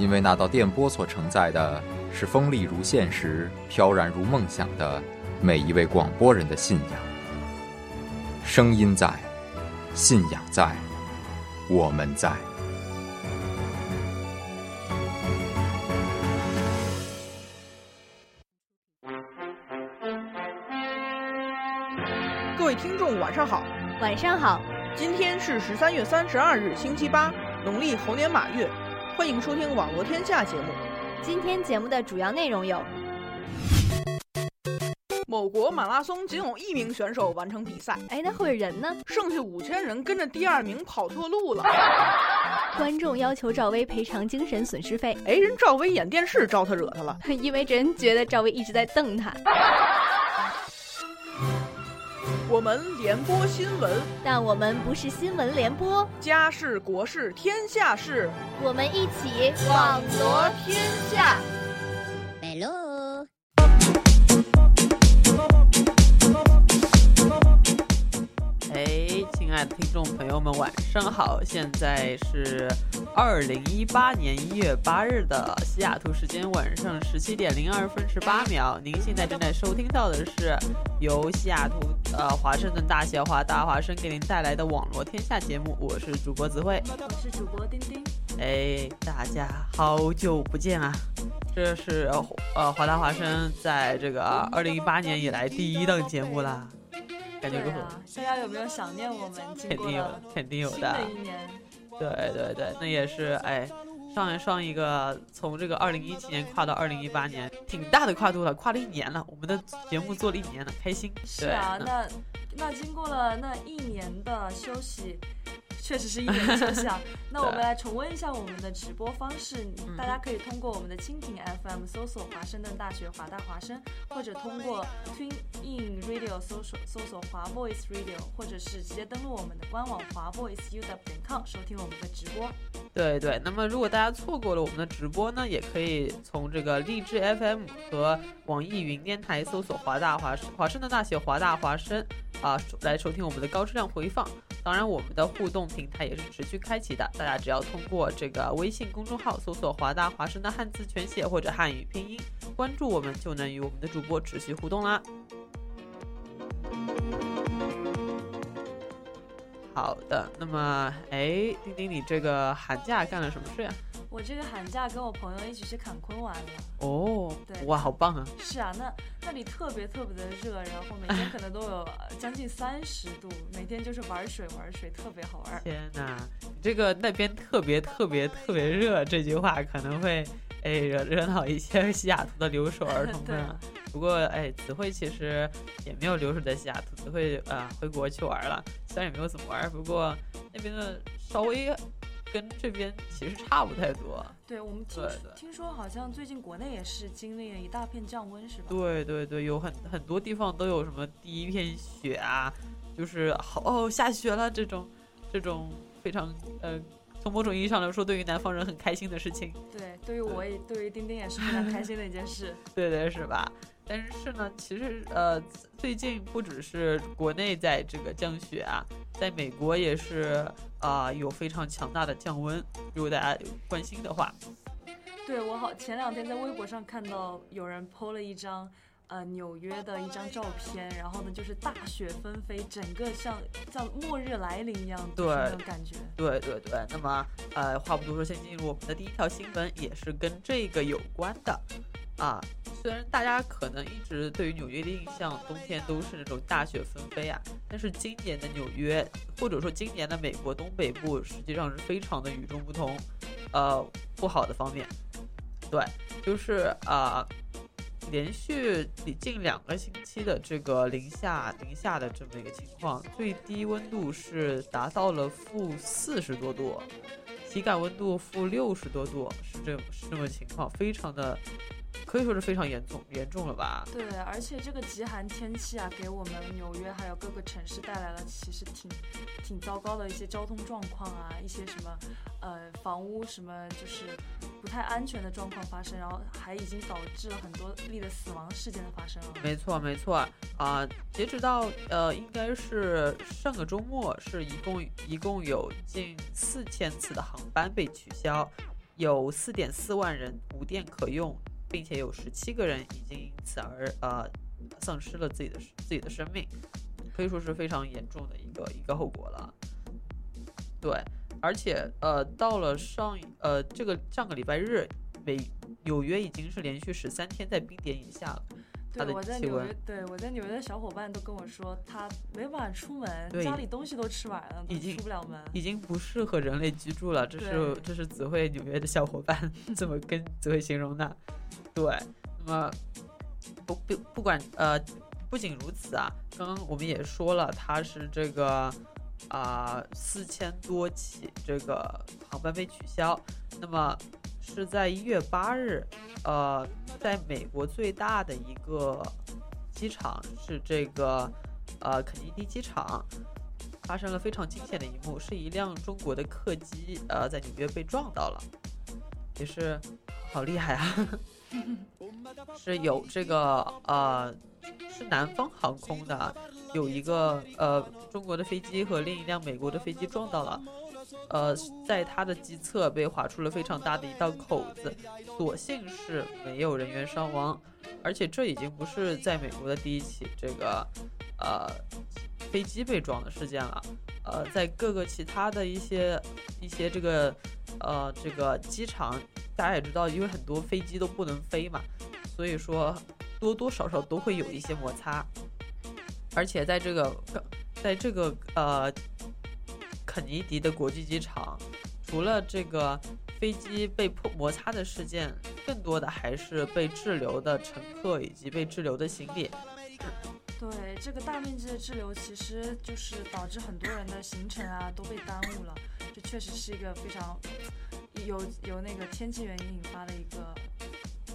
因为那道电波所承载的是锋利如现实、飘然如梦想的每一位广播人的信仰。声音在，信仰在，我们在。各位听众，晚上好，晚上好。今天是十三月三十二日，星期八，农历猴年马月。欢迎收听《网络天下》节目。今天节目的主要内容有：某国马拉松仅有一名选手完成比赛，哎，那会人呢？剩下五千人跟着第二名跑错路了。观众要求赵薇赔偿精神损失费，哎，人赵薇演电视招他惹他了，因为人觉得赵薇一直在瞪他。我们联播新闻，但我们不是新闻联播。家事国事天下事，我们一起网罗天下。Hello。哎，亲爱的听众朋友们，晚上好！现在是二零一八年一月八日的西雅图时间晚上十七点零二分十八秒。您现在正在收听到的是由西雅图呃华盛顿大学华大华生给您带来的网络天下节目，我是主播子慧，我是主播丁丁。哎，大家好久不见啊！这是呃华大华生在这个二零一八年以来第一档节目啦。感觉如何？大家有没有想念我们？肯定有，肯定有的。新的一年，对对对，那也是哎，上上一个从这个二零一七年跨到二零一八年，挺大的跨度了，跨了一年了。我们的节目做了一年了，开心。是啊，那那经过了那一年的休息。确实是一点抽象。那我们来重温一下我们的直播方式，大家可以通过我们的蜻蜓 FM 搜索华盛顿大学华大华生，或者通过 Twin In Radio 搜索搜索华 Voice Radio，或者是直接登录我们的官网华 Voice U W 点 com 收听我们的直播。对对，那么如果大家错过了我们的直播呢，也可以从这个荔枝 FM 和网易云电台搜索华大华华盛顿大学华大华生啊，来收听我们的高质量回放。当然，我们的互动它也是持续开启的，大家只要通过这个微信公众号搜索“华大华声”的汉字全写或者汉语拼音，关注我们就能与我们的主播持续互动啦。好的，那么，哎，丁丁，你这个寒假干了什么事呀？我这个寒假跟我朋友一起去坎昆玩了。哦，对，哇，好棒啊！是啊，那那里特别特别的热，然后每天可能都有将近三十度，每天就是玩水玩水，特别好玩。天哪，这个那边特别特别特别热，这句话可能会哎惹惹恼一些西雅图的留守儿童们。不过哎，子慧其实也没有留守在西雅图，子慧啊回国去玩了，虽然也没有怎么玩，不过那边的稍微。跟这边其实差不太多。对我们听听说，好像最近国内也是经历了一大片降温，是吧？对对对，有很很多地方都有什么第一片雪啊，就是好哦下雪了这种，这种非常呃，从某种意义上来说，对于南方人很开心的事情。对，对于我也，对于丁丁也是非常开心的一件事。对对是吧？但是呢，其实呃，最近不只是国内在这个降雪啊，在美国也是啊，有非常强大的降温。如果大家有关心的话，对我好前两天在微博上看到有人 PO 了一张呃纽约的一张照片，然后呢就是大雪纷飞，整个像像末日来临一样对那种感觉。对对对，那么呃话不多说，先进入我们的第一条新闻，也是跟这个有关的。啊，虽然大家可能一直对于纽约的印象，冬天都是那种大雪纷飞啊，但是今年的纽约，或者说今年的美国东北部，实际上是非常的与众不同。呃，不好的方面，对，就是啊，连续近两个星期的这个零下零下的这么一个情况，最低温度是达到了负四十多度。体感温度负六十多度，是这是这么情况，非常的可以说是非常严重严重了吧？对，而且这个极寒天气啊，给我们纽约还有各个城市带来了其实挺挺糟糕的一些交通状况啊，一些什么呃房屋什么就是不太安全的状况发生，然后还已经导致了很多例的死亡事件的发生了。没错，没错啊、截止到呃，应该是上个周末，是一共一共有近四千次的航班被取消，有四点四万人无电可用，并且有十七个人已经因此而呃丧失了自己的自己的生命，可以说是非常严重的一个一个后果了。对，而且呃，到了上呃这个上个礼拜日，美纽约已经是连续十三天在冰点以下了。它对，的我在气温纽约，对我在纽约的小伙伴都跟我说，他没办法出门，家里东西都吃完了，已经出不了门。已经不适合人类居住了，这是这是子慧纽约的小伙伴怎么跟子慧形容的？对，那么不不不管呃，不仅如此啊，刚刚我们也说了，它是这个啊四千多起这个航班被取消，那么是在一月八日，呃，在美国最大的一个机场是这个呃肯尼迪机场。发生了非常惊险的一幕，是一辆中国的客机，呃，在纽约被撞到了，也是好厉害啊！是有这个呃，是南方航空的，有一个呃中国的飞机和另一辆美国的飞机撞到了，呃，在它的机侧被划出了非常大的一道口子，所幸是没有人员伤亡，而且这已经不是在美国的第一起这个呃飞机被撞的事件了，呃，在各个其他的一些一些这个呃这个机场，大家也知道，因为很多飞机都不能飞嘛，所以说多多少少都会有一些摩擦，而且在这个在这个呃肯尼迪的国际机场，除了这个飞机被破摩擦的事件，更多的还是被滞留的乘客以及被滞留的行李。对这个大面积的滞留，其实就是导致很多人的行程啊都被耽误了。这确实是一个非常有有那个天气原因引发的一个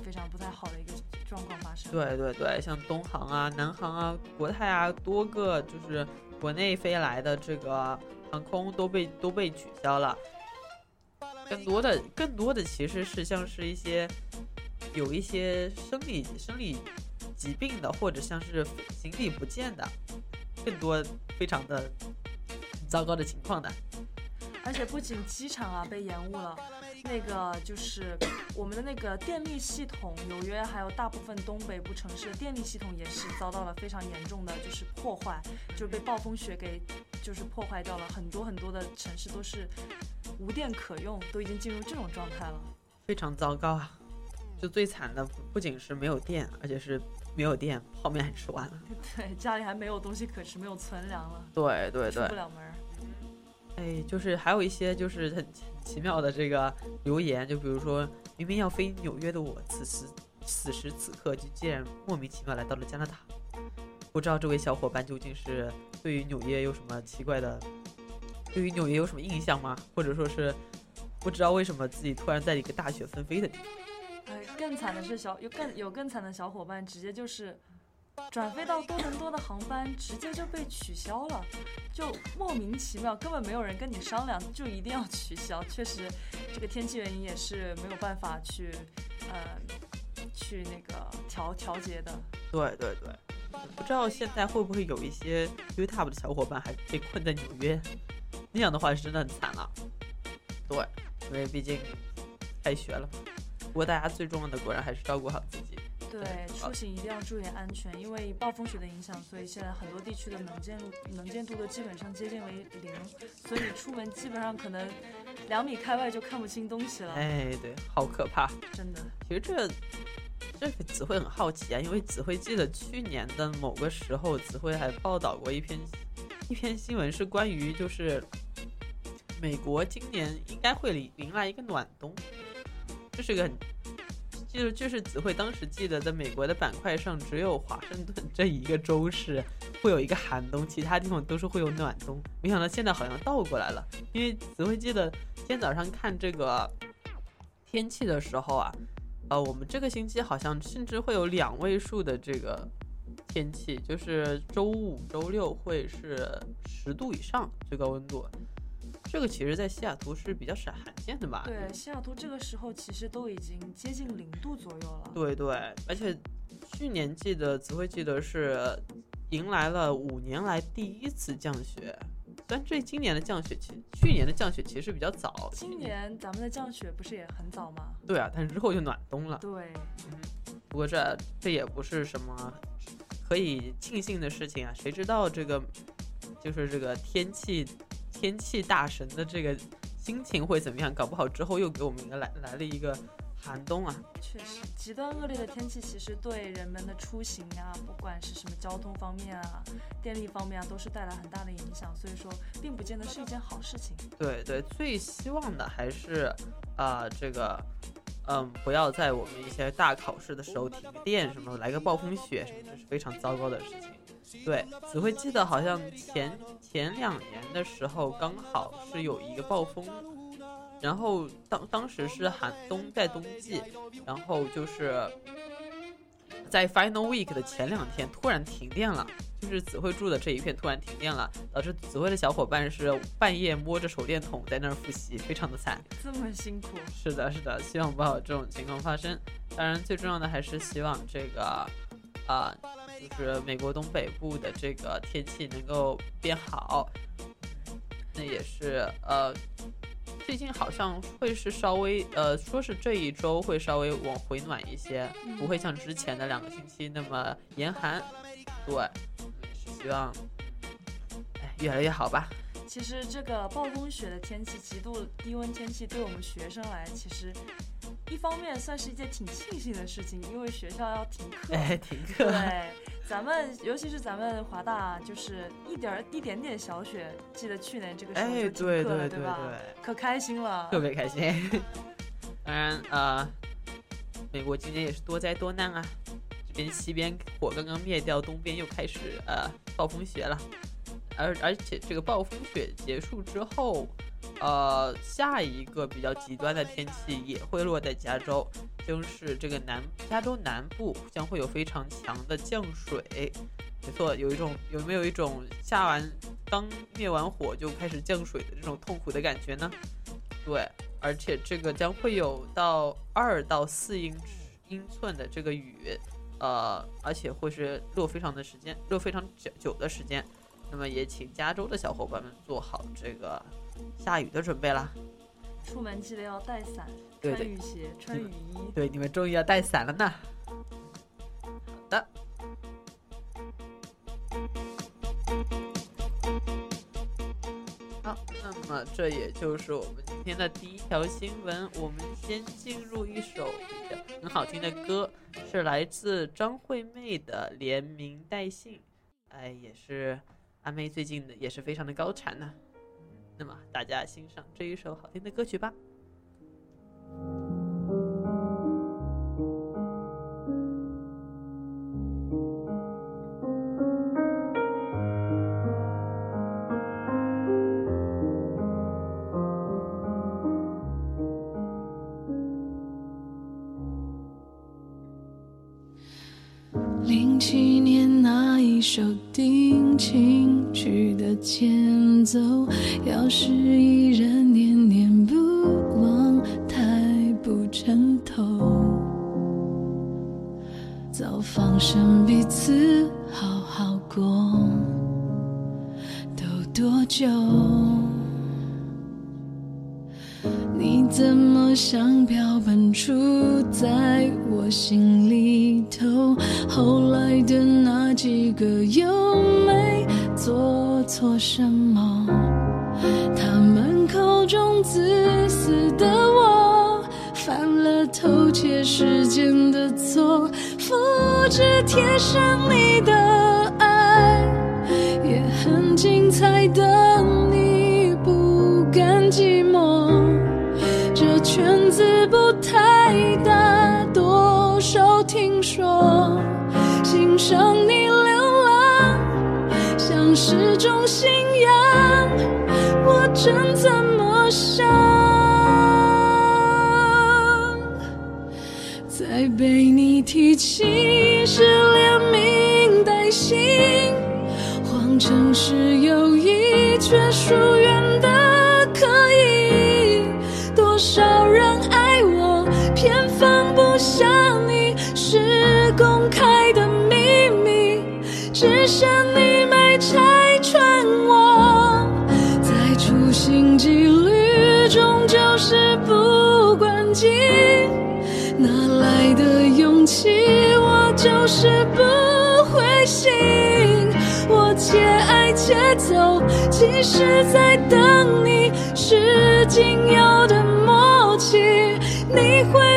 非常不太好的一个状况发生。对对对，像东航啊、南航啊、国泰啊，多个就是国内飞来的这个航空都被都被取消了。更多的更多的其实是像是一些有一些生理生理疾病的，或者像是行李不见的，更多非常的糟糕的情况的。而且不仅机场啊被延误了，那个就是我们的那个电力系统，纽约还有大部分东北部城市的电力系统也是遭到了非常严重的就是破坏，就是被暴风雪给就是破坏掉了，很多很多的城市都是无电可用，都已经进入这种状态了。非常糟糕啊！就最惨的不仅是没有电，而且是没有电，泡面还吃完了。对，家里还没有东西可吃，没有存粮了，对对对出不，了门儿。哎，就是还有一些就是很奇妙的这个留言，就比如说明明要飞纽约的我，此时此时此刻就竟然莫名其妙来到了加拿大。不知道这位小伙伴究竟是对于纽约有什么奇怪的，对于纽约有什么印象吗？或者说是不知道为什么自己突然在一个大雪纷飞的地方？哎，更惨的是小有更有更惨的小伙伴，直接就是转飞到多伦多的航班，直接就被取消了，就莫名其妙，根本没有人跟你商量，就一定要取消。确实，这个天气原因也是没有办法去呃去那个调调节的。对对对，不知道现在会不会有一些 UTUB 的小伙伴还被困在纽约，那样的话是真的很惨了。对，因为毕竟开学了。不过大家最重要的果然还是照顾好自己。对，出行一定要注意安全，因为暴风雪的影响，所以现在很多地区的能见度能见度都基本上接近为零，所以你出门基本上可能两米开外就看不清东西了，哎，对，好可怕。真的。其实这这个子慧很好奇啊，因为子慧记得去年的某个时候，子慧还报道过一篇一篇新闻，是关于就是美国今年应该会迎迎来一个暖冬，这是个很就是就是子慧当时记得在美国的板块上，只有华盛顿这一个州是会有一个寒冬，其他地方都是会有暖冬。没想到现在好像倒过来了，因为子慧记得今天早上看这个天气的时候啊，呃，我们这个星期好像甚至会有两位数的这个天气，就是周五、周六会是十度以上最高温度。这个其实，在西雅图是比较少罕见的吧？对，西雅图这个时候其实都已经接近零度左右了。对对，而且去年记得只会记得是迎来了五年来第一次降雪，但这今年的降雪其去年的降雪其实比较早。今年咱们的降雪不是也很早吗？对啊，但是之后就暖冬了。对，嗯，不过这这也不是什么可以庆幸的事情啊，谁知道这个就是这个天气。天气大神的这个心情会怎么样？搞不好之后又给我们来来了一个寒冬啊！确实，极端恶劣的天气其实对人们的出行啊，不管是什么交通方面啊、电力方面啊，都是带来很大的影响。所以说，并不见得是一件好事情。对对，最希望的还是啊，这个嗯，不要在我们一些大考试的时候停电，什么来个暴风雪，什么这是非常糟糕的事情。对，只会记得好像前前两年的时候，刚好是有一个暴风，然后当当时是寒冬在冬季，然后就是在 Final Week 的前两天突然停电了，就是子慧住的这一片突然停电了，导致子慧的小伙伴是半夜摸着手电筒在那儿复习，非常的惨。这么辛苦？是的，是的，希望不好这种情况发生。当然，最重要的还是希望这个啊。就是美国东北部的这个天气能够变好，那也是呃，最近好像会是稍微呃，说是这一周会稍微往回暖一些，不会像之前的两个星期那么严寒。对，也是希望，哎，越来越好吧。其实这个暴风雪的天气、极度低温天气，对我们学生来，其实。一方面算是一件挺庆幸的事情，因为学校要停课，哎，停课。对，咱们尤其是咱们华大，就是一点儿一点点小雪，记得去年这个时候就停课了，对吧？可开心了，特别开心。当然，呃，美国今年也是多灾多难啊，这边西边火刚刚灭掉，东边又开始呃暴风雪了，而而且这个暴风雪结束之后。呃，下一个比较极端的天气也会落在加州，就是这个南加州南部将会有非常强的降水。没错，有一种有没有一种下完刚灭完火就开始降水的这种痛苦的感觉呢？对，而且这个将会有到二到四英英寸的这个雨，呃，而且会是落非常的时间，落非常久久的时间。那么也请加州的小伙伴们做好这个。下雨的准备啦，出门记得要带伞，穿雨鞋，穿雨衣。对，你们终于要带伞了呢。好的。好，那么这也就是我们今天的第一条新闻。我们先进入一首很好听的歌，是来自张惠妹的《连名带姓》。哎，也是阿妹最近的也是非常的高产呢。那么，大家欣赏这一首好听的歌曲吧。手定情曲的前奏，要是依然仅有的默契。你会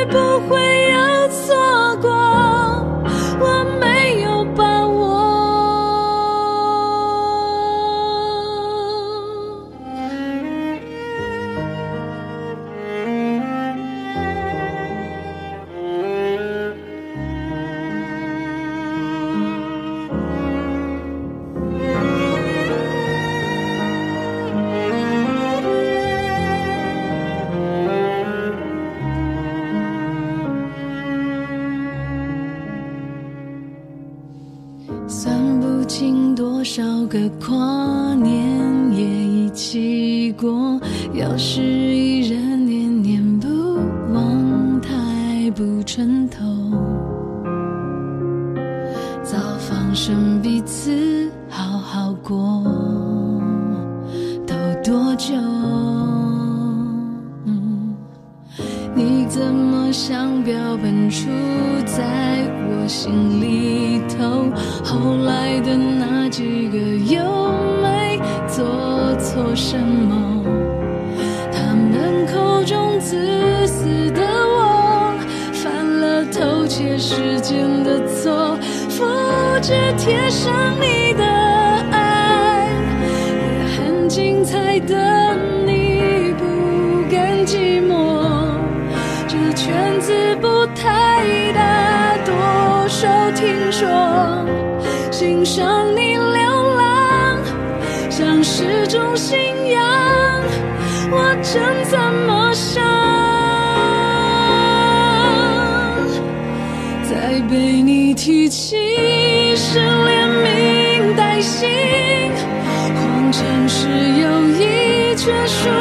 结束。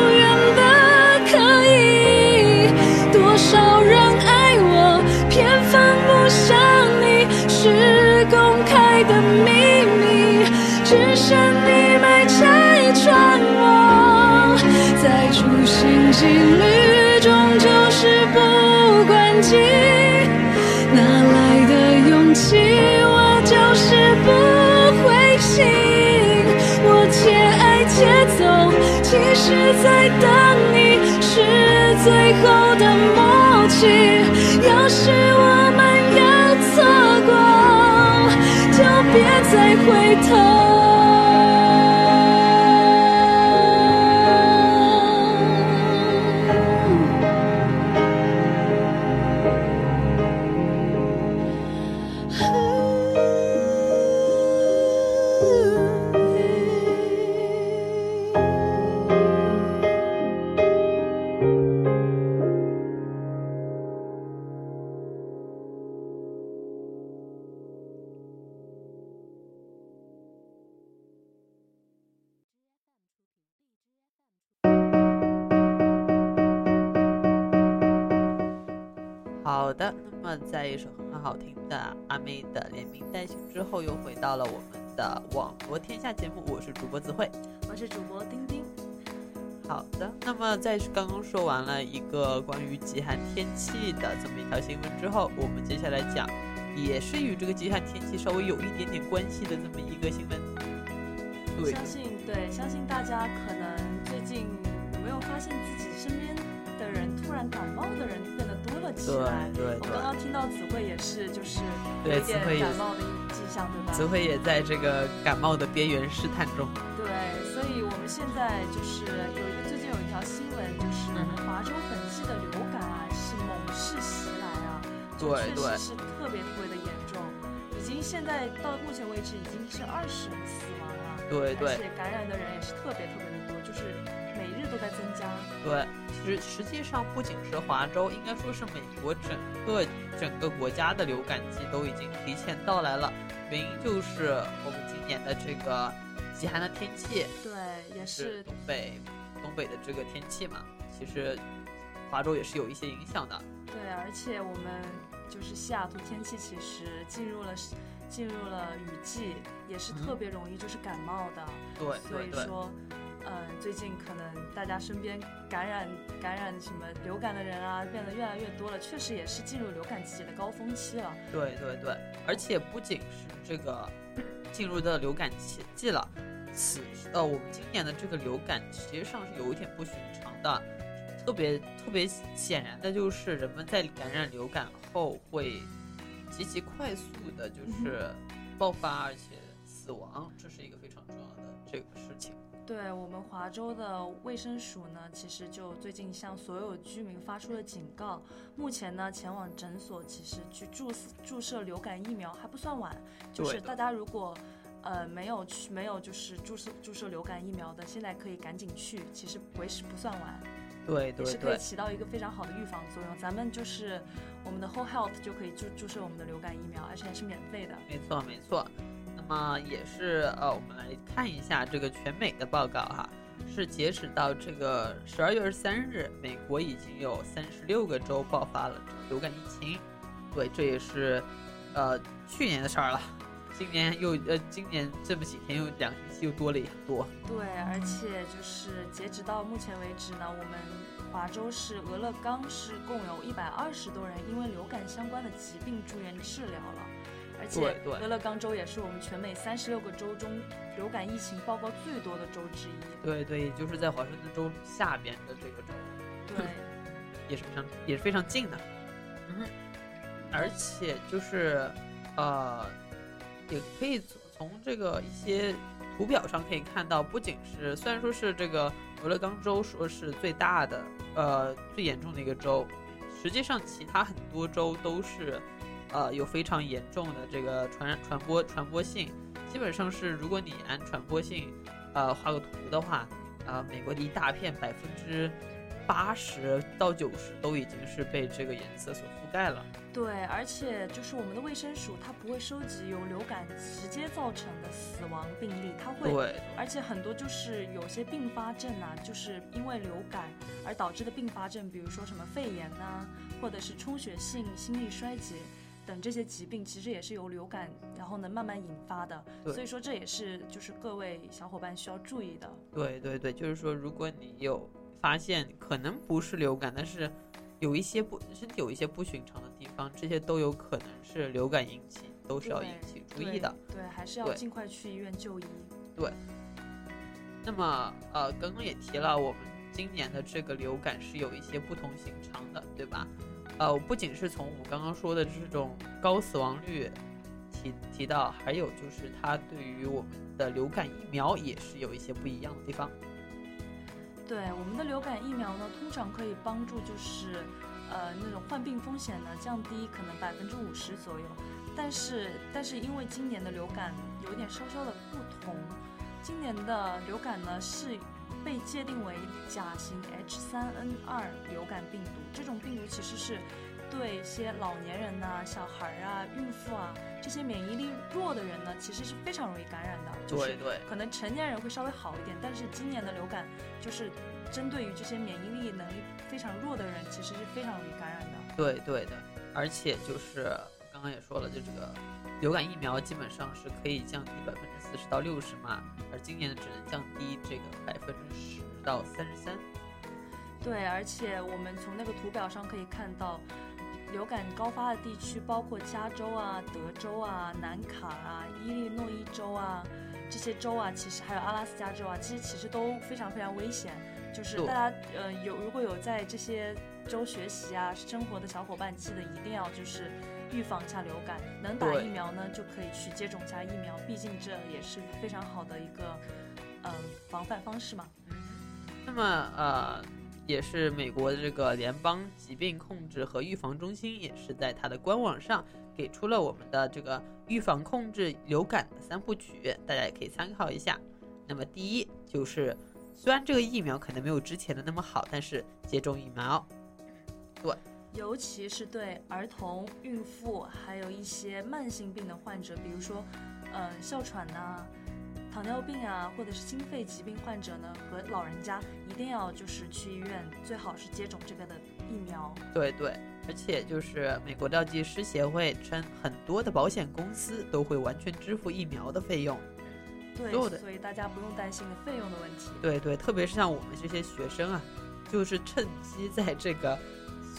是在等你，是最后的默契。要是我们要错过，就别再回头。到了我们的网罗天下节目，我是主播子慧。我是主播丁丁。好的，那么在刚刚说完了一个关于极寒天气的这么一条新闻之后，我们接下来讲，也是与这个极寒天气稍微有一点点关系的这么一个新闻。对，相信对，相信大家可能最近有没有发现自己身边突然感冒的人变得多了起来？对对我刚刚听到子慧也是，就是有对一点感冒的迹象，对吧？子慧也在这个感冒的边缘试探中。对，所以我们现在就是有一个最近有一条新闻，就是嗯华州本季的流感啊是猛势袭来啊，就对对确实是特别特别的严重，已经经现在到目前为止已经是二十人死亡了，对对而且感染的人也是特别特别的多，就是在增加。对，其实实际上不仅是华州，应该说是美国整个整个国家的流感季都已经提前到来了，原因就是我们今年的这个极寒的天气，对，也是是东北东北的这个天气嘛，其实华州也是有一些影响的。对，而且我们就是西雅图天气其实进入了进入了雨季，也是特别容易就是感冒的。对所以说，嗯、最近可能大家身边感染感染什么流感的人啊，变得越来越多了，确实也是进入流感季节的高峰期了。对对对，而且不仅是这个进入的流感季季了，此呃，我们今年的这个流感实际上是有一点不寻常的，特别特别显然的就是人们在感染流感后会极其快速的，就是爆发而且死亡，这是一个非常重要的这个事情。对我们华州的卫生署呢，其实就最近向所有居民发出了警告。目前呢，前往诊所其实去注注射流感疫苗还不算晚，就是大家如果呃没有去没有就是注射注射流感疫苗的，现在可以赶紧去，其实为时不算晚，也对对对，是可以起到一个非常好的预防作用。咱们就是我们的 Whole Health 就可以注注射我们的流感疫苗，而且还是免费的。没错没错。那么也是呃，我们来看一下这个全美的报告哈，是截止到这个十二月二十三日，美国已经有三十六个州爆发了流感疫情。对，这也是呃去年的事儿了。今年又呃，今年这么几天又两星期又多了很多。对，而且就是截止到目前为止呢，我们华州市俄勒冈市共有一百二十多人因为流感相关的疾病住院治疗了，而且俄勒冈州也是我们全美三十六个州中流感疫情报告最多的州之一。对对，也就是在华盛顿州下边的这个州。对，也是非常也是非常近的，嗯，而且就是呃，也可以从从这个一些图表上可以看到，不仅是虽然说是这个俄勒冈州说是最大的呃最严重的一个州，实际上其他很多州都是呃有非常严重的这个传染传播传播性，基本上是如果你按传播性呃画个图的话，啊、美国的一大片百分之八十到九十都已经是被这个颜色所覆盖了。对，而且就是我们的卫生署，它不会收集由流感直接造成的死亡病例，它会对，而且很多就是有些并发症啊，就是因为流感而导致的并发症，比如说什么肺炎呐、或者是充血性心力衰竭等这些疾病，其实也是由流感然后呢慢慢引发的。所以说这也是就是各位小伙伴需要注意的。对对对，就是说，如果你有发现可能不是流感，但是有一些不身体有一些不寻常的地方，这些都有可能是流感引起，都是要引起注意的。对。对，还是要尽快去医院就医。对那么呃，刚刚也提了，我们今年的这个流感是有一些不同寻常的，对吧？呃，不仅是从我刚刚说的这种高死亡率提提到，还有就是它对于我们的流感疫苗也是有一些不一样的地方。对，我们的流感疫苗呢，通常可以帮助就是，呃，那种患病风险呢降低可能百分之五十左右。但是，但是因为今年的流感有一点稍稍的不同，今年的流感呢是被界定为甲型 H3N2 流感病毒。这种病毒其实是对一些老年人呐、小孩儿啊、孕妇啊这些免疫力弱的人呢，其实是非常容易感染的。就是对对可能成年人会稍微好一点，但是今年的流感就是针对于这些免疫力能力非常弱的人，其实是非常容易感染的。对对的，而且就是刚刚也说了，就这个流感疫苗基本上是可以降低百分之四十到六十嘛，而今年呢只能降低这个百分之十到三十三。对，而且我们从那个图表上可以看到，流感高发的地区包括加州啊、德州啊、南卡啊、伊利诺伊州啊这些州啊，其实还有阿拉斯加州啊，其实其实都非常非常危险。就是大家呃有如果有在这些州学习啊生活的小伙伴，记得一定要就是预防一下流感，能打疫苗呢就可以去接种一下疫苗，毕竟这也是非常好的一个嗯、防范方式嘛。那么呃，也是美国的这个联邦疾病控制和预防中心，也是在它的官网上给出了我们的这个预防控制流感的三部曲，大家也可以参考一下。那么第一就是，虽然这个疫苗可能没有之前的那么好，但是接种疫苗，对，尤其是对儿童、孕妇，还有一些慢性病的患者，比如说，嗯，哮喘呐。糖尿病啊，或者是心肺疾病患者呢，和老人家一定要就是去医院，最好是接种这个的疫苗。对对，而且就是美国药剂师协会称，很多的保险公司都会完全支付疫苗的费用。对，所以大家不用担心费用的问题。对对，特别是像我们这些学生啊，就是趁机在这个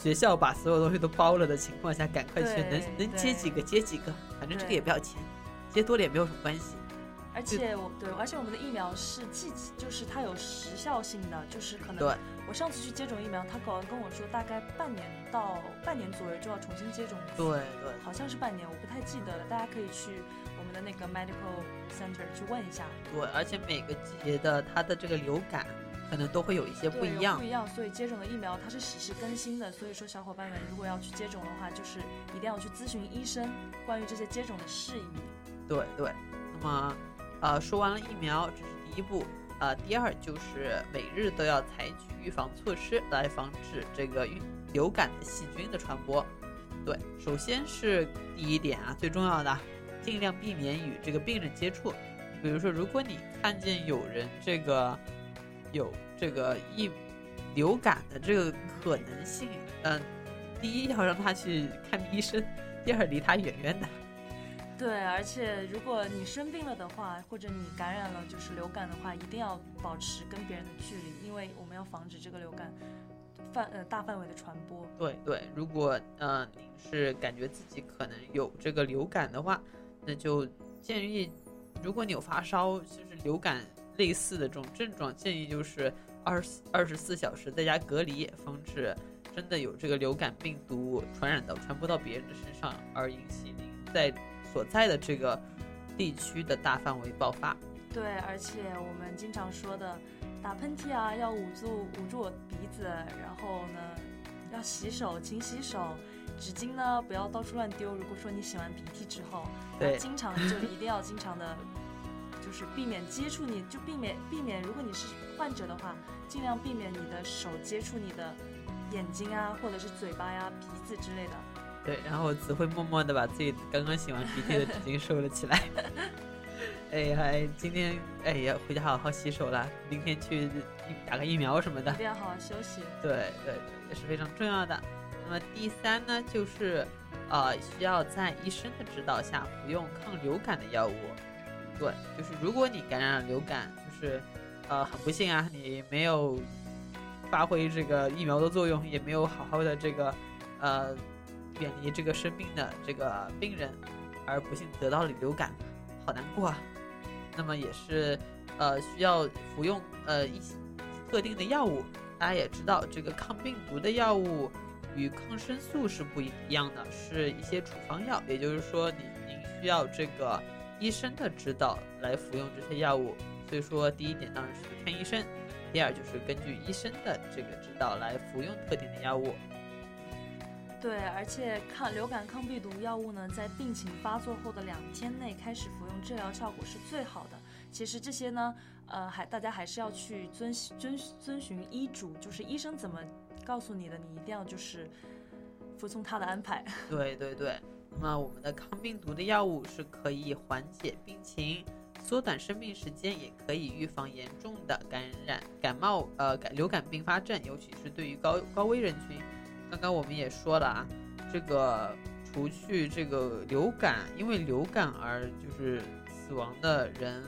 学校把所有东西都包了的情况下，赶快去，能能接几个接几个，反正这个也不要钱，接多了也没有什么关系。而且我对，而且我们的疫苗是季，就是它有时效性的，就是可能我上次去接种疫苗，他搞完跟我说大概半年到半年左右就要重新接种。对对，好像是半年，我不太记得了，大家可以去我们的那个 medical center 去问一下。对，而且每个季节的它的这个流感可能都会有一些不一样，不一样，所以接种的疫苗它是实时更新的，所以说小伙伴们如果要去接种的话，就是一定要去咨询医生关于这些接种的事宜。对对，那么。呃，说完了疫苗，这是第一步。呃，第二就是每日都要采取预防措施来防止这个流感的细菌的传播。对，首先是第一点啊，最重要的，尽量避免与这个病人接触。比如说，如果你看见有人这个有这个疫流感的这个可能性，嗯，第一要让他去看医生，第二离他远远的。对，而且如果你生病了的话，或者你感染了就是流感的话，一定要保持跟别人的距离，因为我们要防止这个流感范呃大范围的传播。对对，如果呃您是感觉自己可能有这个流感的话，那就建议，如果你有发烧，就是流感类似的这种症状，建议就是二十二十四小时在家隔离，防止真的有这个流感病毒传染到传播到别人的身上，而引起您在。所在的这个地区的大范围爆发，对，而且我们经常说的打喷嚏啊，要捂住捂住我鼻子，然后呢，要洗手，勤洗手，纸巾呢不要到处乱丢。如果说你擤完鼻涕之后，对，经常就一定要经常的，就是避免接触，你就避免避免，如果你是患者的话，尽量避免你的手接触你的眼睛啊，或者是嘴巴呀、鼻子之类的。对，然后只会默默的把自己刚刚擤完鼻涕的纸巾收了起来。哎还，今天哎要，回家好好洗手了，明天去打个疫苗什么的。一定要好好休息。对对，也是非常重要的。那么第三呢，就是呃，需要在医生的指导下服用抗流感的药物。对，就是如果你感染了流感，就是呃，很不幸啊，你没有发挥这个疫苗的作用，也没有好好的这个呃。远离这个生病的这个病人，而不幸得到了流感，好难过啊。那么也是，呃，需要服用呃一些特定的药物。大家也知道，这个抗病毒的药物与抗生素是不一样的，是一些处方药。也就是说，你您需要这个医生的指导来服用这些药物。所以说，第一点当然是看医生，第二就是根据医生的这个指导来服用特定的药物。对，而且抗流感抗病毒药物呢，在病情发作后的两天内开始服用，治疗效果是最好的。其实这些呢，呃，还大家还是要去遵遵遵循医嘱，就是医生怎么告诉你的，你一定要就是服从他的安排。对对对，那么我们的抗病毒的药物是可以缓解病情，缩短生病时间，也可以预防严重的感染感冒呃感流感并发症，尤其是对于高高危人群。刚刚我们也说了啊，这个除去这个流感，因为流感而就是死亡的人，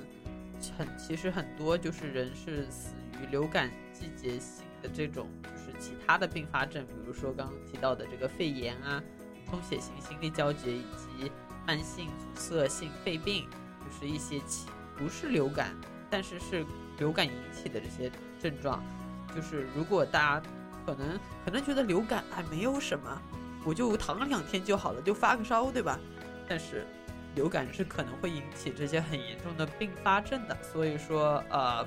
很其实很多就是人是死于流感季节性的这种就是其他的并发症，比如说刚刚提到的这个肺炎啊、充血性心力交瘁以及慢性阻塞性肺病，就是一些其不是流感，但是是流感引起的这些症状，就是如果大家。可能可能觉得流感还没有什么，我就躺两天就好了，就发个烧，对吧？但是流感是可能会引起这些很严重的并发症的，所以说呃，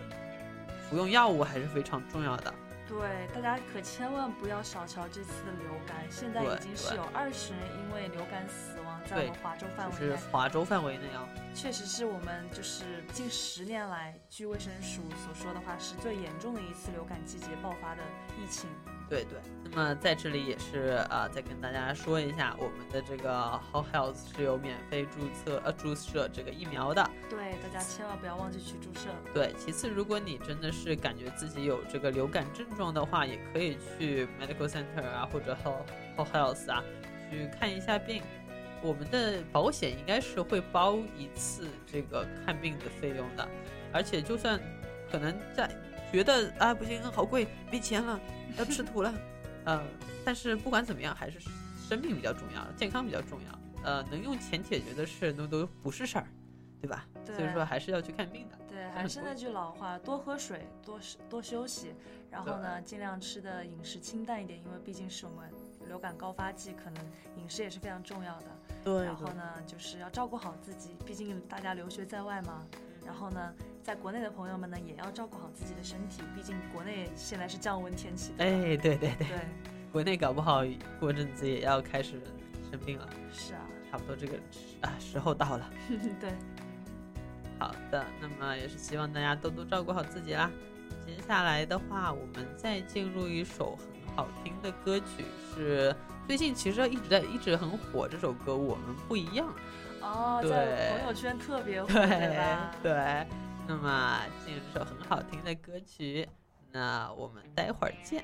服用药物还是非常重要的。对，大家可千万不要小瞧这次的流感，现在已经是有二十人因为流感死亡在我们华州范就是围内，华州范围内啊。确实是我们就是近十年来，据卫生署所说的话，是最严重的一次流感季节爆发的疫情。对对，那么在这里也是啊、再跟大家说一下，我们的这个 Whole Health 是有免费注册呃注射这个疫苗的。对，大家千万不要忘记去注射。对，其次，如果你真的是感觉自己有这个流感症状的话，也可以去 medical center 啊，或者 Whole Whole Health 啊，去看一下病。我们的保险应该是会包一次这个看病的费用的，而且就算可能在觉得啊不行，好贵，没钱了，要吃土了，呃，但是不管怎么样，还是生命比较重要，健康比较重要。呃，能用钱解决的事那都不是事儿，对吧？所以说还是要去看病的。对，还是那句老话，多喝水，多多休息，然后呢，尽量吃的饮食清淡一点，因为毕竟是我们流感高发季，可能饮食也是非常重要的。对然后呢，就是要照顾好自己，毕竟大家留学在外嘛。然后呢，在国内的朋友们呢，也要照顾好自己的身体，毕竟国内现在是降温天气。哎，对对对，对，国内搞不好过阵子也要开始生病了，是啊，差不多这个啊时候到了。对，好的，那么也是希望大家多多照顾好自己啦。接下来的话，我们再进入一首很好听的歌曲，是最近其实一直在一直很火这首歌《我们不一样》。哦，对在朋友圈特别火？对，那么进入这首很好听的歌曲，那我们待会儿见。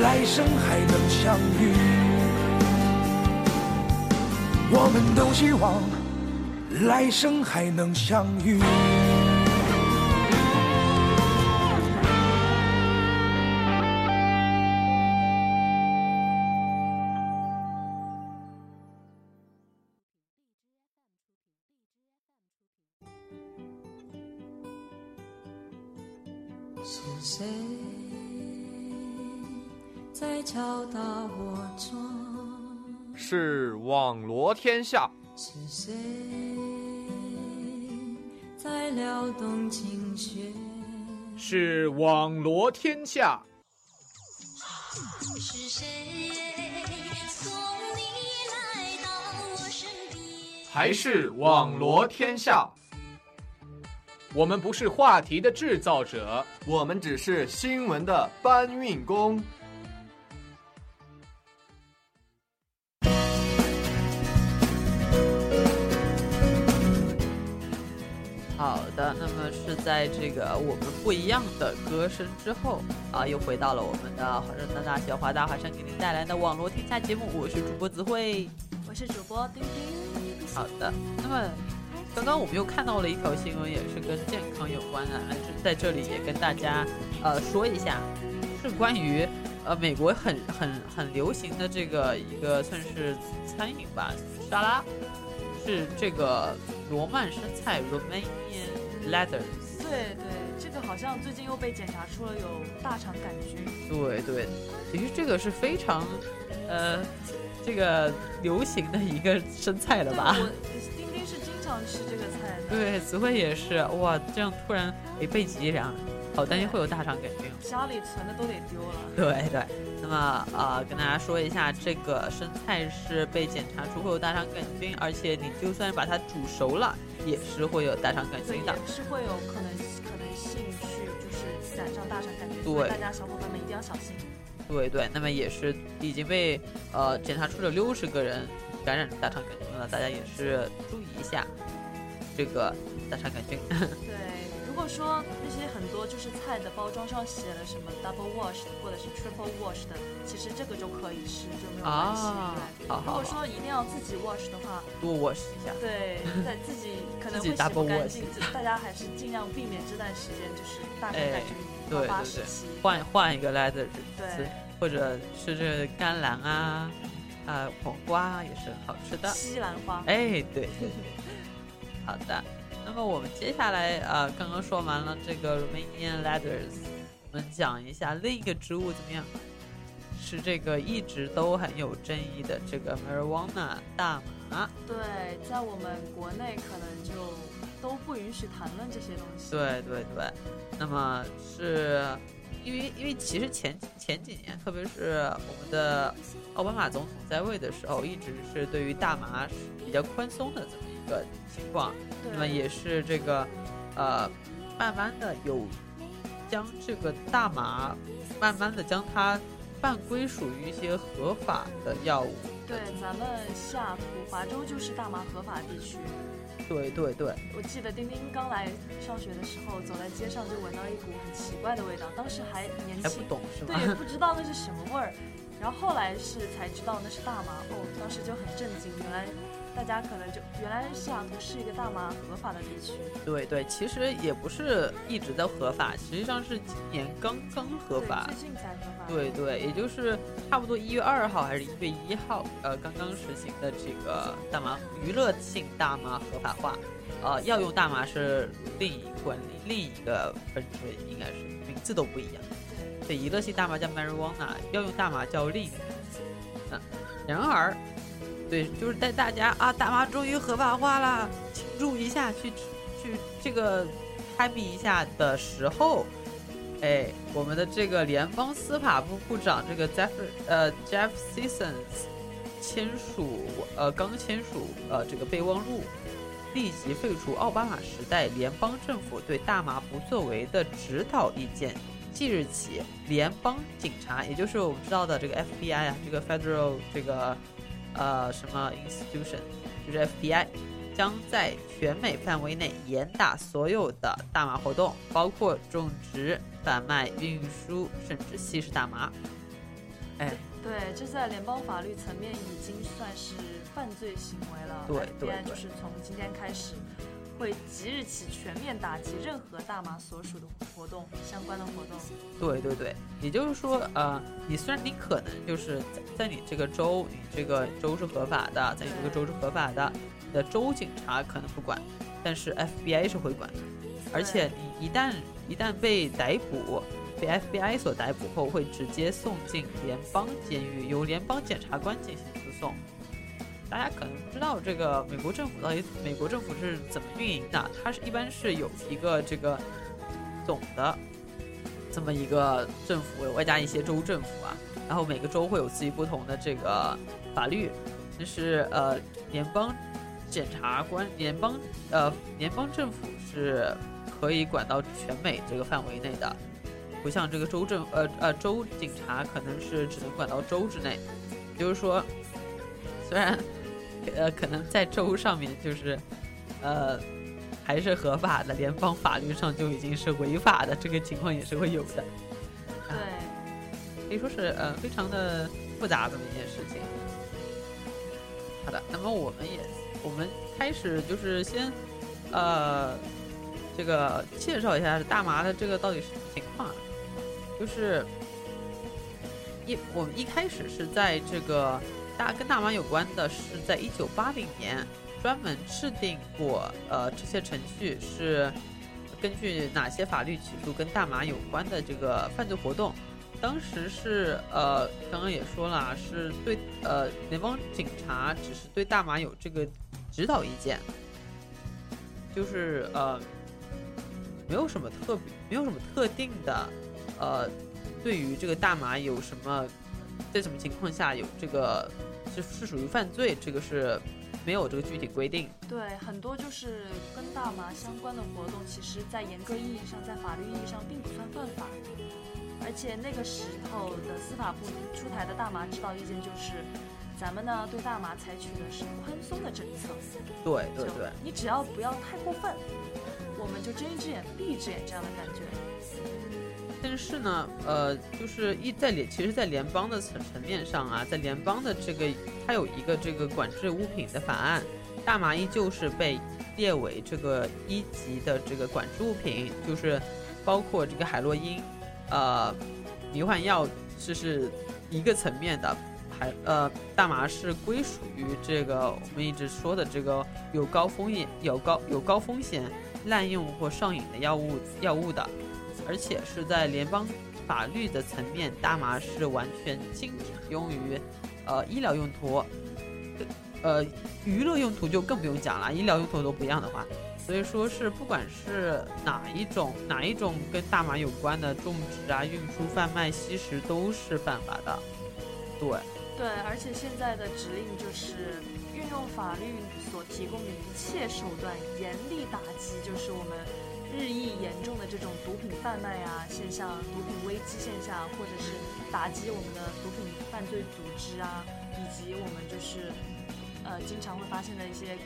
来生还能相遇。我们都希望来生还能相遇。敲打我窗？是网罗天下，是谁在撩动琴弦？是网罗天下，是谁送你来到我身边？还是网罗天下？我们不是话题的制造者，我们只是新闻的搬运工。好的，那么是在这个我们不一样的歌声之后啊，又回到了我们的华盛顿大学华大华生给您带来的网络天下节目，我是主播子慧，我是主播丁丁。好的，那么刚刚我们又看到了一条新闻，也是跟健康有关的，但是在这里也跟大家呃说一下，是关于呃美国很很很流行的这个一个算是餐饮吧沙拉，是这个罗曼生菜 Romanian Leather。对对，这个好像最近又被检查出了有大肠杆菌。对对，其实这个是非常呃这个流行的一个生菜了吧？我丁丁是经常吃这个菜的。对，子慧也是哇，这样突然违背脊梁，好担心会有大肠杆菌。家里存的都得丢了。对对，那么呃，跟大家说一下，这个生菜是被检查出会有大肠杆菌，而且你就算把它煮熟了，也是会有大肠杆菌的。是会有可能可能性去就是染上大肠杆菌，对，大家小伙伴们一定要小心。对对，那么也是已经被呃检查出了六十个人感染大肠杆菌了，大家也是注意一下这个大肠杆菌。对，如果说那些很多就是菜的包装上写了什么 double wash 或者是 triple wash 的，其实这个就可以吃，就没有关系。啊，对，好好如果说一定要自己 wash 的话，多 wash 一下。对，在自己可能自己会洗不干净，大家还是尽量避免这段时间就是大肠哎杆菌对爆发对对时期。，换换一个 leather 对，或者吃这甘蓝啊，啊黄瓜啊也是好吃的。西兰花。哎，对对对，好的。那么我们接下来呃，刚刚说完了这个 Romanian leathers，我们讲一下另一个植物怎么样？是这个一直都很有争议的这个 marijuana 大麻。对，在我们国内可能就都不允许谈论这些东西。对对对，那么是因为因为其实前前几年，特别是我们的奥巴马总统在位的时候，一直是对于大麻是比较宽松的这么一个情况。那么也是这个呃，慢慢的有将这个大麻慢慢的将它半归属于一些合法的药物。对，咱们西雅图华州就是大麻合法地区。对对对，我记得丁丁刚来上学的时候，走在街上就闻到一股很奇怪的味道，当时还年轻，还不懂是吧？对，也不知道那是什么味儿。然后后来是才知道那是大麻，哦，当时就很震惊，原来大家可能就原来西雅图是一个大麻合法的地区。对对，其实也不是一直都合法，实际上是今年刚刚合法，最近才合法。对对，也就是差不多一月二号还是一月一号，呃，刚刚实行的这个大麻娱乐性大麻合法化，呃，药用大麻是另一管理另一个分支，应该是名字都不一样。对，娱乐性大麻叫 marijuana，药用大麻叫另一个名字。嗯，然而，对，就是带大家啊，大麻终于合法化了，庆祝一下，去去这个 happy 一下的时候，哎，我们的这个联邦司法部部长这个 Jeff 呃 Jeff Sessions 签署呃刚签署呃这个备忘录，立即废除奥巴马时代联邦政府对大麻不作为的指导意见。即日起，联邦警察，也就是我们知道的这个 FBI 啊，这个 Federal 这个呃什么 institution，就是 FBI，将在全美范围内严打所有的大麻活动，包括种植、贩卖、运输，甚至吸食大麻。哎，对，这在联邦法律层面已经算是犯罪行为了。对对对就是从今天开始，会即日起全面打击任何大麻所属的活动相关的活动。对对对，也就是说，呃，你虽然你可能就是在在你这个州，你这个州是合法的，在你这个州是合法的，你的州警察可能不管，但是 FBI 是会管的，而且你一旦一旦被逮捕，被 FBI 所逮捕后，会直接送进联邦监狱，由联邦检察官进行诉讼。大家可能不知道这个美国政府到底美国政府是怎么运营的，它是一般是有一个这个总的这么一个政府，外加一些州政府啊，然后每个州会有自己不同的这个法律，但是呃，联邦检察官、联邦呃联邦政府是可以管到全美这个范围内的，不像这个州政呃呃州警察可能是只能管到州之内，就是说，虽然呃可能在州上面就是呃。还是合法的，联邦法律上就已经是违法的，这个情况也是会有的。对，可以说是呃非常的复杂这么一件事情。好的，那么我们也我们开始就是先呃这个介绍一下大麻的这个到底是什么情况啊，就是一我们一开始是在这个大跟大麻有关的是在一九八零年。专门制定过，呃，这些程序是根据哪些法律起诉跟大麻有关的这个犯罪活动。当时是，呃，刚刚也说了，是对，呃，联邦警察只是对大麻有这个指导意见，就是呃，没有什么特别，没有什么特定的，呃，对于这个大麻有什么，在什么情况下有这个是是属于犯罪，这个是。没有这个具体规定。对，很多就是跟大麻相关的活动，其实在严格意义上，在法律意义上并不算犯法。而且那个时候的司法部出台的大麻指导意见就是，咱们呢对大麻采取的是宽松的政策。对对对，你只要不要太过分，我们就睁一只眼闭一只眼这样的感觉。但是呢，呃，就是一在联，其实，在联邦的层层面上啊，在联邦的这个，它有一个这个管制物品的法案，大麻依旧是被列为这个一级的这个管制物品，就是包括这个海洛因，呃，迷幻药这是一个层面的，还呃，大麻是归属于这个我们一直说的这个有高风险、有高有高风险滥用或上瘾的药物药物的。而且是在联邦法律的层面，大麻是完全禁止用于，呃，医疗用途，呃，娱乐用途就更不用讲了，医疗用途都不一样的话，所以说是不管是哪一种哪一种跟大麻有关的种植啊、运输、贩卖、吸食都是犯法的。对，对，而且现在的指令就是运用法律所提供的一切手段，严厉打击，就是我们。日益严重的这种毒品贩卖啊现象、毒品危机现象，或者是打击我们的毒品犯罪组织啊，以及我们就是呃经常会发现的一些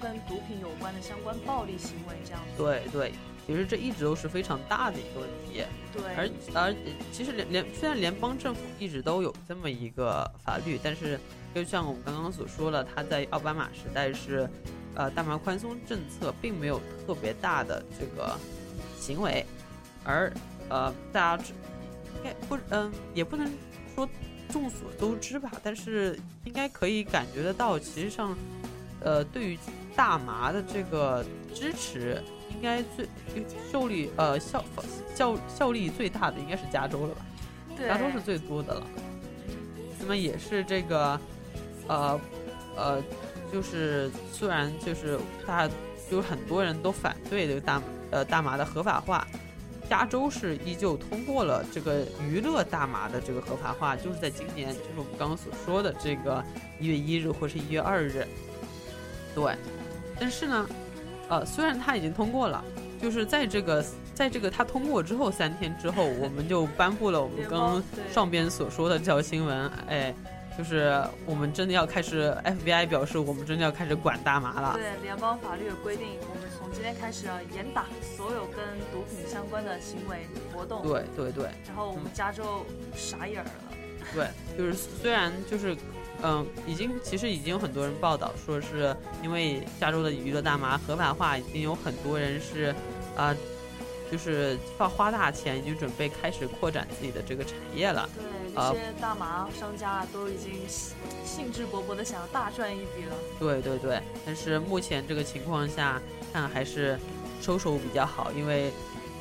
跟毒品有关的相关暴力行为，这样子。对对，其实这一直都是非常大的一个问题。对，而而其实联联虽然联邦政府一直都有这么一个法律，但是就像我们刚刚所说了，它在奥巴马时代是。呃，大麻宽松政策并没有特别大的这个行为，而呃，大家应该不嗯，也不能说众所周知吧，但是应该可以感觉得到，其实上，呃，对于大麻的这个支持，应该最受力呃效效效力最大的应该是加州了吧？加州是最多的了。那么也是这个呃呃。就是虽然就是大家有很多人都反对这个大呃大麻的合法化，加州是依旧通过了这个娱乐大麻的这个合法化，就是在今年，就是我们刚刚所说的这个一月一日或是一月二日。对，但是呢，呃，虽然它已经通过了，就是在这个在这个它通过之后三天之后，我们就颁布了我们刚刚上边所说的这条新闻，哎。就是我们真的要开始，FBI 表示我们真的要开始管大麻了。对，联邦法律有规定，我们从今天开始要严打所有跟毒品相关的行为活动。对对对。然后我们加州傻眼了。对，就是虽然就是，嗯，已经其实已经有很多人报道说是因为加州的娱乐大麻合法化，已经有很多人是，啊，就是花花大钱，已经准备开始扩展自己的这个产业了。对。这些大麻商家都已经兴致勃勃的想要大赚一笔了。对对对，但是目前这个情况下，看还是收手比较好，因为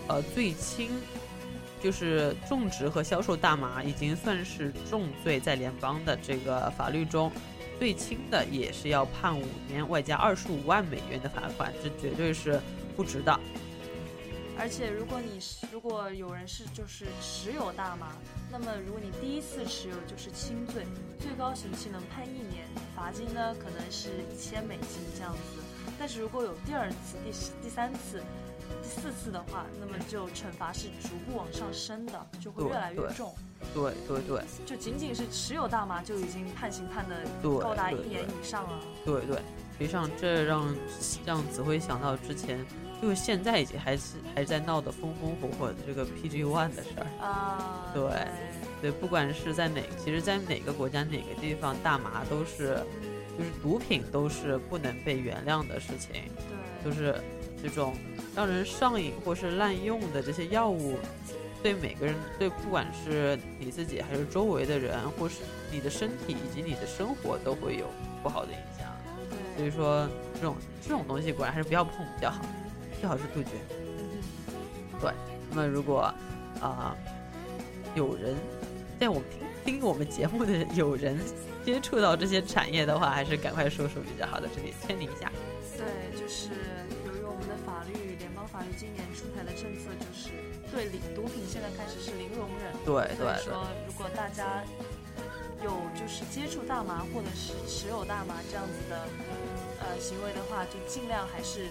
呃最轻就是种植和销售大麻已经算是重罪，在联邦的这个法律中，最轻的也是要判五年外加二十五万美元的罚款，这绝对是不值的。而且，如果你是如果有人是就是持有大麻，那么如果你第一次持有就是轻罪，最高刑期能判一年，罚金呢可能是一千美金这样子。但是如果有第二次、第第三次、第四次的话，那么就惩罚是逐步往上升的，就会越来越重。对对对，就仅仅是持有大麻就已经判刑判的高达一年以上了。对对，实际上这让让子辉想到之前。就是现在已经还是还在闹得风风火火的这个 PG One 的事儿啊，对，对，不管是在哪，其实，在哪个国家哪个地方，大麻都是，就是毒品都是不能被原谅的事情，对，就是这种让人上瘾或是滥用的这些药物，对每个人，对不管是你自己还是周围的人，或是你的身体以及你的生活都会有不好的影响，所以说这种这种东西果然还是不要碰比较好。最好是杜绝。对，那么如果啊有人在我们听听我们节目的有人接触到这些产业的话，还是赶快说说比较好的，这里签名一下。对，就是由于我们的法律，联邦法律今年出台的政策就是对零毒品现在开始是零容忍。对对。所以说，如果大家有就是接触大麻或者是持有大麻这样子的呃行为的话，就尽量还是。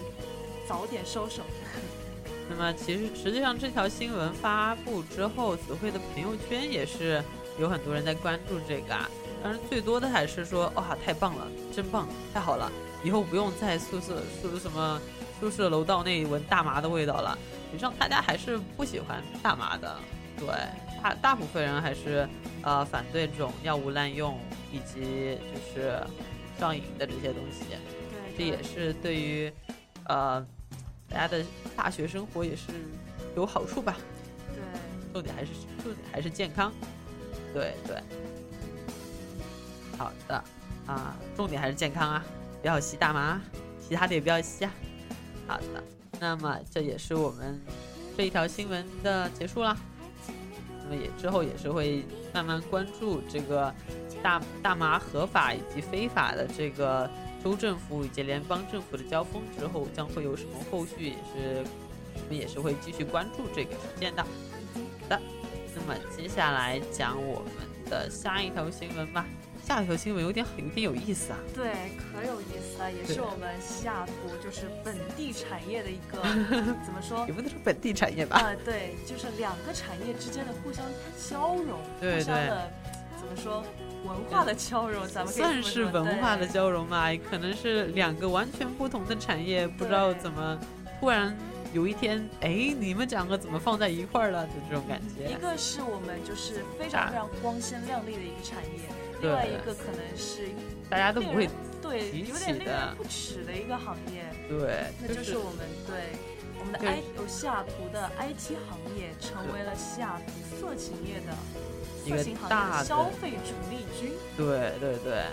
早点收手。那么，其实实际上这条新闻发布之后，子慧的朋友圈也是有很多人在关注这个啊。当然，最多的还是说哇，太棒了，真棒，太好了，以后不用在宿舍宿什么宿舍楼道内闻大麻的味道了。实际上，大家还是不喜欢大麻的，对，大大部分人还是呃反对这种药物滥用以及就是上瘾的这些东西。对，这也是对于呃。大家的大学生活也是有好处吧？对，重点还是重点还是健康。对对，好的啊，重点还是健康啊，不要吸大麻，其他的也不要吸啊。好的，那么这也是我们这一条新闻的结束了。那么也之后也是会慢慢关注这个大大麻合法以及非法的这个。州政府以及联邦政府的交锋之后，将会有什么后续？也是我们也是会继续关注这个事件的。好的，那么接下来讲我们的下一条新闻吧。下一条新闻有点有点有意思啊。对，可有意思了，也是我们西雅图就是本地产业的一个 怎么说？也不能说本地产业吧。啊，对，就是两个产业之间的互相交融，互相的怎么说？文化的交融，咱们算是文化的交融嘛？可能是两个完全不同的产业，不知道怎么突然有一天，哎，你们两个怎么放在一块儿了？就这种感觉。一个是我们就是非常非常光鲜亮丽的一个产业，另外一个可能是大家都不会对有点令人不齿的一个行业。对，那就是我们对我们的 I 有西雅图的 IT 行业成为了西雅图色情业的。一个大消费主力军，对对对，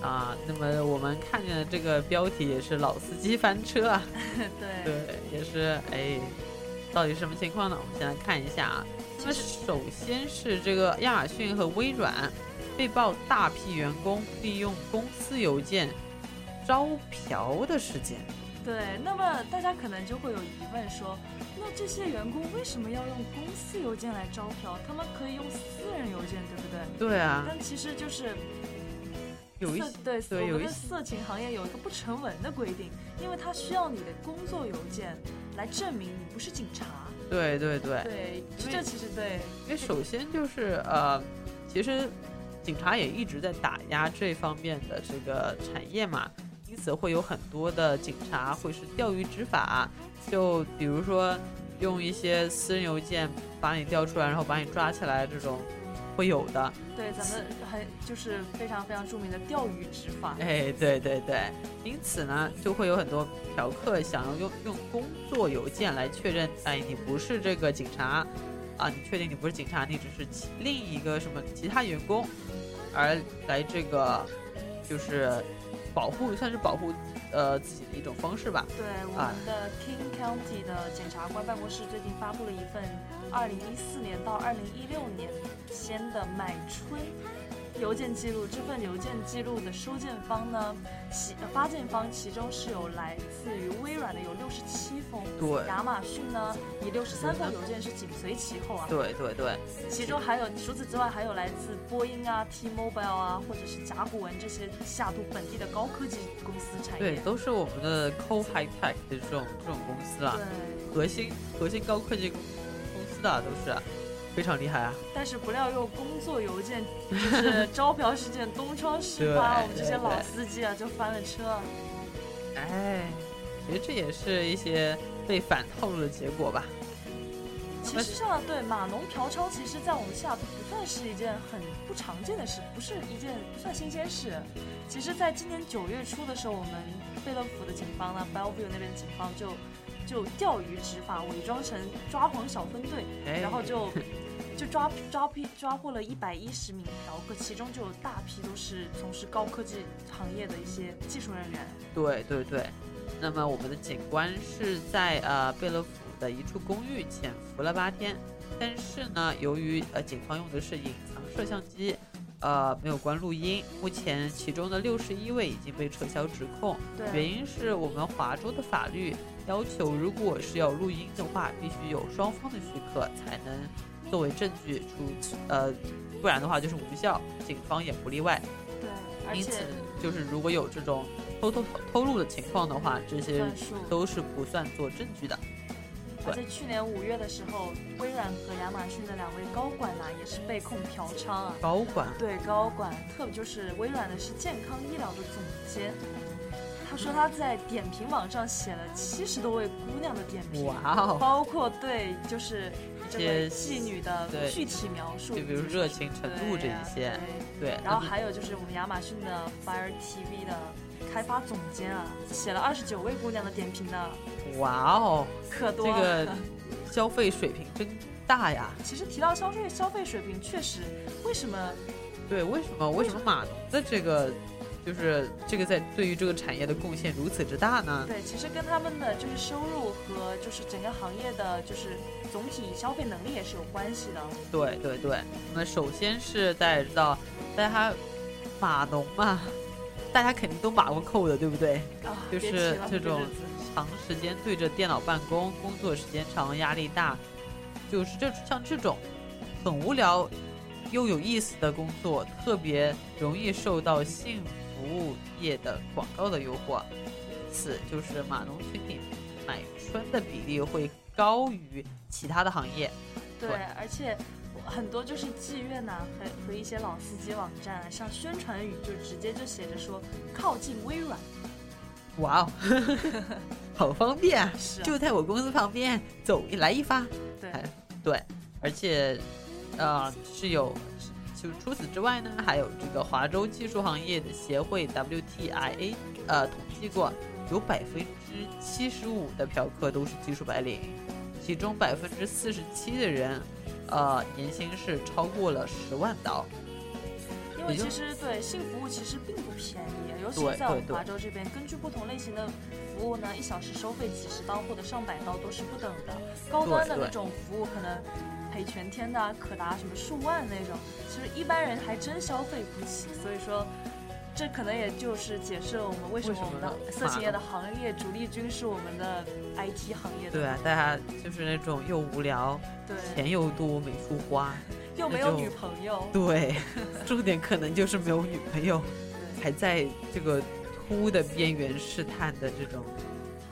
啊，那么我们看见的这个标题也是老司机翻车啊，对对，也是哎，到底什么情况呢？我们先来看一下啊，那么首先是这个亚马逊和微软被曝大批员工利用公司邮件招嫖的事件。对，那么大家可能就会有疑问说。那这些员工为什么要用公司邮件来招嫖？他们可以用私人邮件，对不对？对啊但其实就是有一色对我们的色情行业有一个不成文的规定，因为它需要你的工作邮件来证明你不是警察。对对对对，这其实对，因为首先就是呃，其实警察也一直在打压这方面的这个产业嘛，因此会有很多的警察会是钓鱼执法，就比如说用一些私人邮件把你调出来，然后把你抓起来这种会有的。对咱们还就是非常非常著名的钓鱼执法。哎，对对对，因此呢，就会有很多嫖客想要用用工作邮件来确认，哎，你不是这个警察，啊，你确定你不是警察，你只是其另一个什么其他员工，而来这个就是保护，算是保护呃自己的一种方式吧。对，我啊们的 King County 的检察官办公室最近发布了一份2014年到2016年间的买春邮件记录。这份邮件记录的收件方呢，其呃发件方其中是有来自于微软的有六十七封，对亚马逊呢以六十三封邮件是紧随其后啊。对对对，其中还有除此之外，还有来自波音啊、T-Mobile 啊，或者是甲骨文这些下都本地的高科技公司产业。对，都是我们的 Co High Tech 的这种这种公司啊，核心核心高科技公公司的、啊、都是非常厉害啊。但是不料又工作邮件就是招嫖事件东窗事 发，我们这些老司机啊就翻了车。哎，其实这也是一些被反套路的结果吧。其实上，对码农嫖娼，其实在我们西雅图不算是一件很不常见的事，不是一件不算新鲜事。其实，在今年九月初的时候，我们贝勒府的警方呢，Bellevue 那边的警方就就钓鱼执法，伪装成抓狂小分队，哎。然后就 就抓抓批抓获了一百一十名嫖客，其中就有大批都是从事高科技行业的一些技术人员。对对对，那么我们的警官是在呃贝勒府的一处公寓潜伏了八天，但是呢，由于呃警方用的是隐藏摄像机，呃没有关录音，目前其中的六十一位已经被撤销指控，对。原因是我们华州的法律要求，如果是要录音的话，必须有双方的许可才能作为证据出，呃，不然的话就是无效，警方也不例外。对，而因此且就是如果有这种偷偷偷录的情况的话，这些都是不算做证据的。而且去年五月的时候，微软和亚马逊的两位高管呐、也是被控嫖娼啊。高管对高管，特别就是微软的是健康医疗的总监，他说他在点评网上写了七十多位姑娘的点评，哇哦包括对就是这位一些妓女的具体描述，就比如热情程度这一些，对，然后还有就是我们亚马逊的 Fire TV 的开发总监啊，写了二十九位姑娘的点评呢。哇哦，可多这个了 消费水平真大呀！其实提到消费消费水平，确实，为什么？对，为什么为什么码农的这个就是这个在对于这个产业的贡献如此之大呢？对，其实跟他们的就是收入和就是整个行业的就是总体消费能力也是有关系的。对对对，那么首先是大家知道，大家码农嘛，大家肯定都码过扣的，对不对？啊就是这种长时间对着电脑办公，工作时间长，压力大，就是这像这种很无聊又有意思的工作，特别容易受到性服务业的广告的诱惑，因此就是码农群体买春的比例会高于其他的行业。对，而且很多就是妓院呐、和和一些老司机网站啊，上宣传语就直接就写着说靠近微软。哇哦，好方便啊！是啊就在我公司旁边，走一来一发。对哎对，而且呃是有，就除此之外呢，还有这个华州技术行业的协会 WTIA 呃统计过，有百分之七十五的嫖客都是技术白领，其中百分之四十七的人呃年薪是超过了十万刀。因为其实对性服务其实并不便宜，尤其在我们华州这边，根据不同类型的服务呢，一小时收费几十刀或者上百刀都是不等的。高端的那种服务可能赔全天的啊可达什么数万那种，其实一般人还真消费不起。所以说，这可能也就是解释了我们为什么我们的色情业的行业主力军是我们的 IT 行业的。对啊，大家就是那种又无聊，对，钱又多没处花，又没有女朋友。对，重点可能就是没有女朋友，还在这个秃的边缘试探的这种，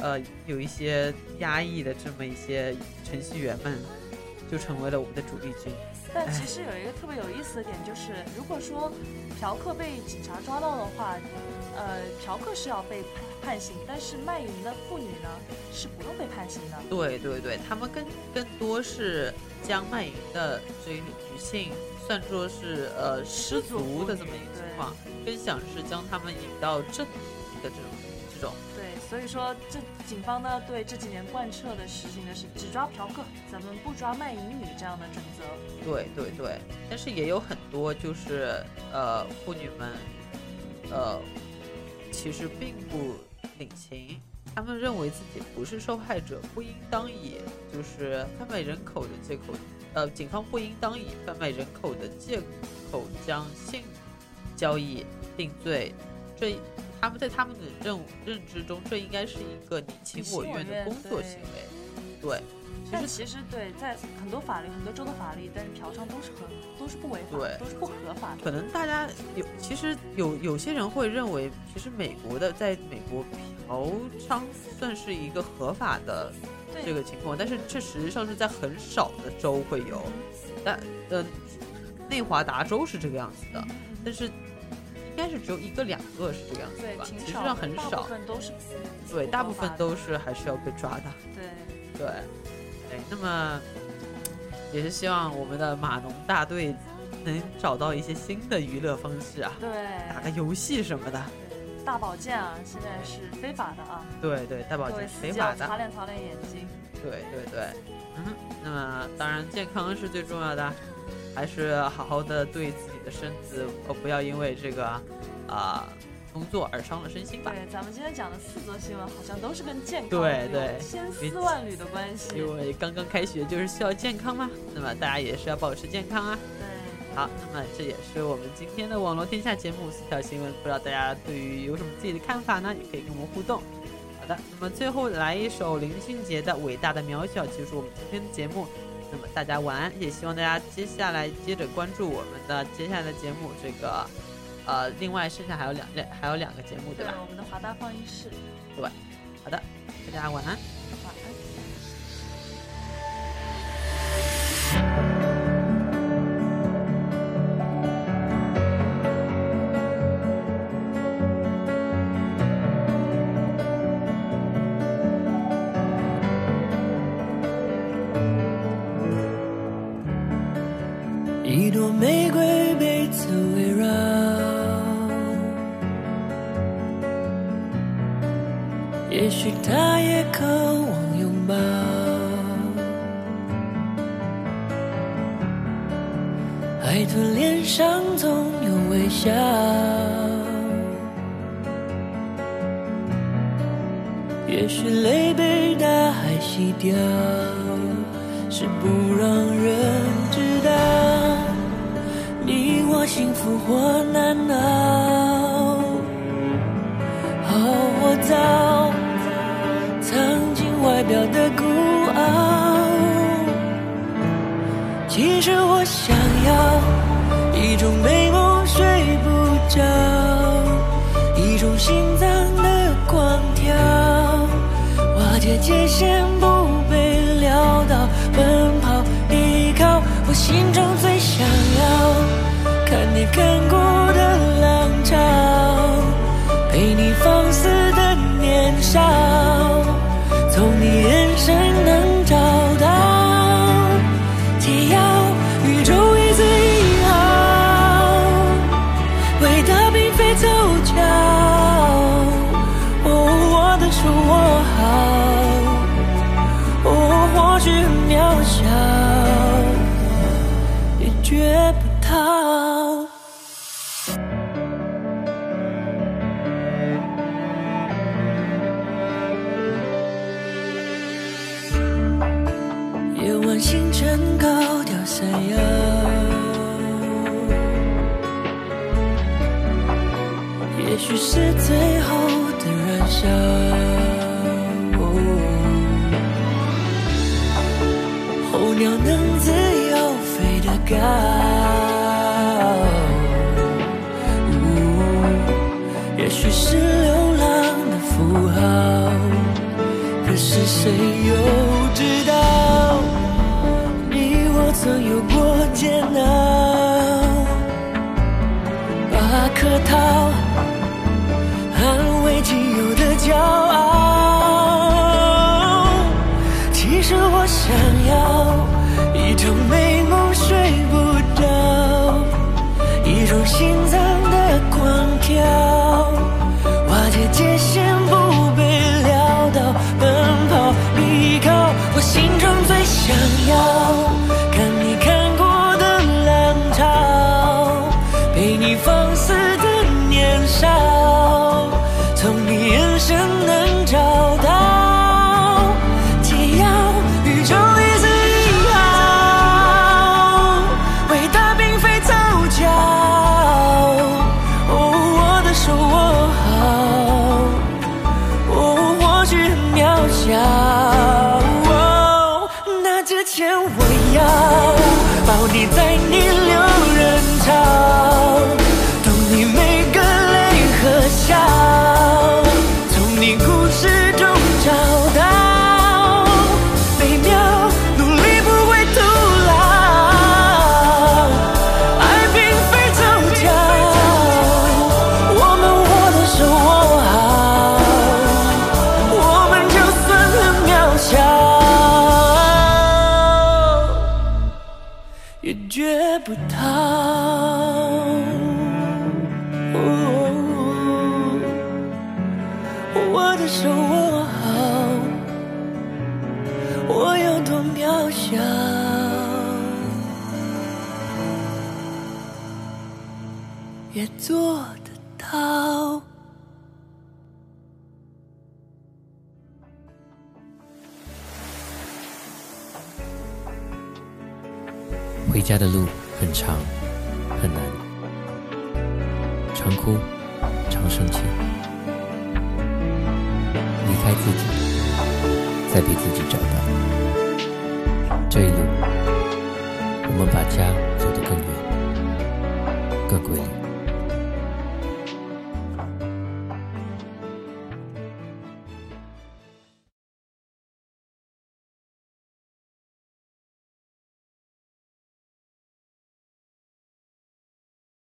呃，有一些压抑的这么一些程序员们，就成为了我们的主力军。但其实有一个特别有意思的点，就是如果说嫖客被警察抓到的话，呃，嫖客是要被判判刑，但是卖淫的妇女呢是不用被判刑的。对对对，他们更更多是将卖淫的这一女性算作是呃失足的这么一个情况，更想是将他们引到正途的这种所以说这警方呢对这几年贯彻的实行的是只抓嫖客，咱们不抓卖淫女这样的准则。对对对，但是也有很多就是呃妇女们，呃其实并不领情，她们认为自己不是受害者，不应当以就是贩卖人口的借口，呃警方不应当以贩卖人口的借口将性交易定罪，这他们在他们的认认知中，这应该是一个你情我愿的工作行为，对。但其实对，在很多法律、很多州的法律，但是嫖娼都是合，都是不违法，对，都是不合法的。可能大家有，其实有有些人会认为，其实美国的，在美国嫖娼算是一个合法的这个情况，但是这实际上是在很少的州会有，但呃，内华达州是这个样子的，但是应该是只有一个两个是这个样子吧，实际上很少，大部分都是对，大部分都是还是要被抓的，对对。哎，那么也是希望我们的码农大队能找到一些新的娱乐方式啊，对，打个游戏什么的。大保健啊，现在是非法的啊。对对，大保健非法的。擦亮擦亮眼睛。对对对，嗯，那么当然健康是最重要的，还是好好的对自己的身子，呃，不要因为这个啊。工作而伤了身心吧。对，咱们今天讲的四则新闻好像都是跟健康对对千丝万缕的关系。因为刚刚开学就是需要健康嘛，那么大家也是要保持健康啊。对，好，那么这也是我们今天的网络天下节目四条新闻，不知道大家对于有什么自己的看法呢？也可以跟我们互动。好的，那么最后来一首林俊杰的《伟大的渺小》，结束我们今天的节目。那么大家晚安，也希望大家接下来接着关注我们的接下来的节目，这个。呃，另外剩下还有两两还有两个节目，对吧？我们的华大放映室。对，好的，大家晚安。晚安。界限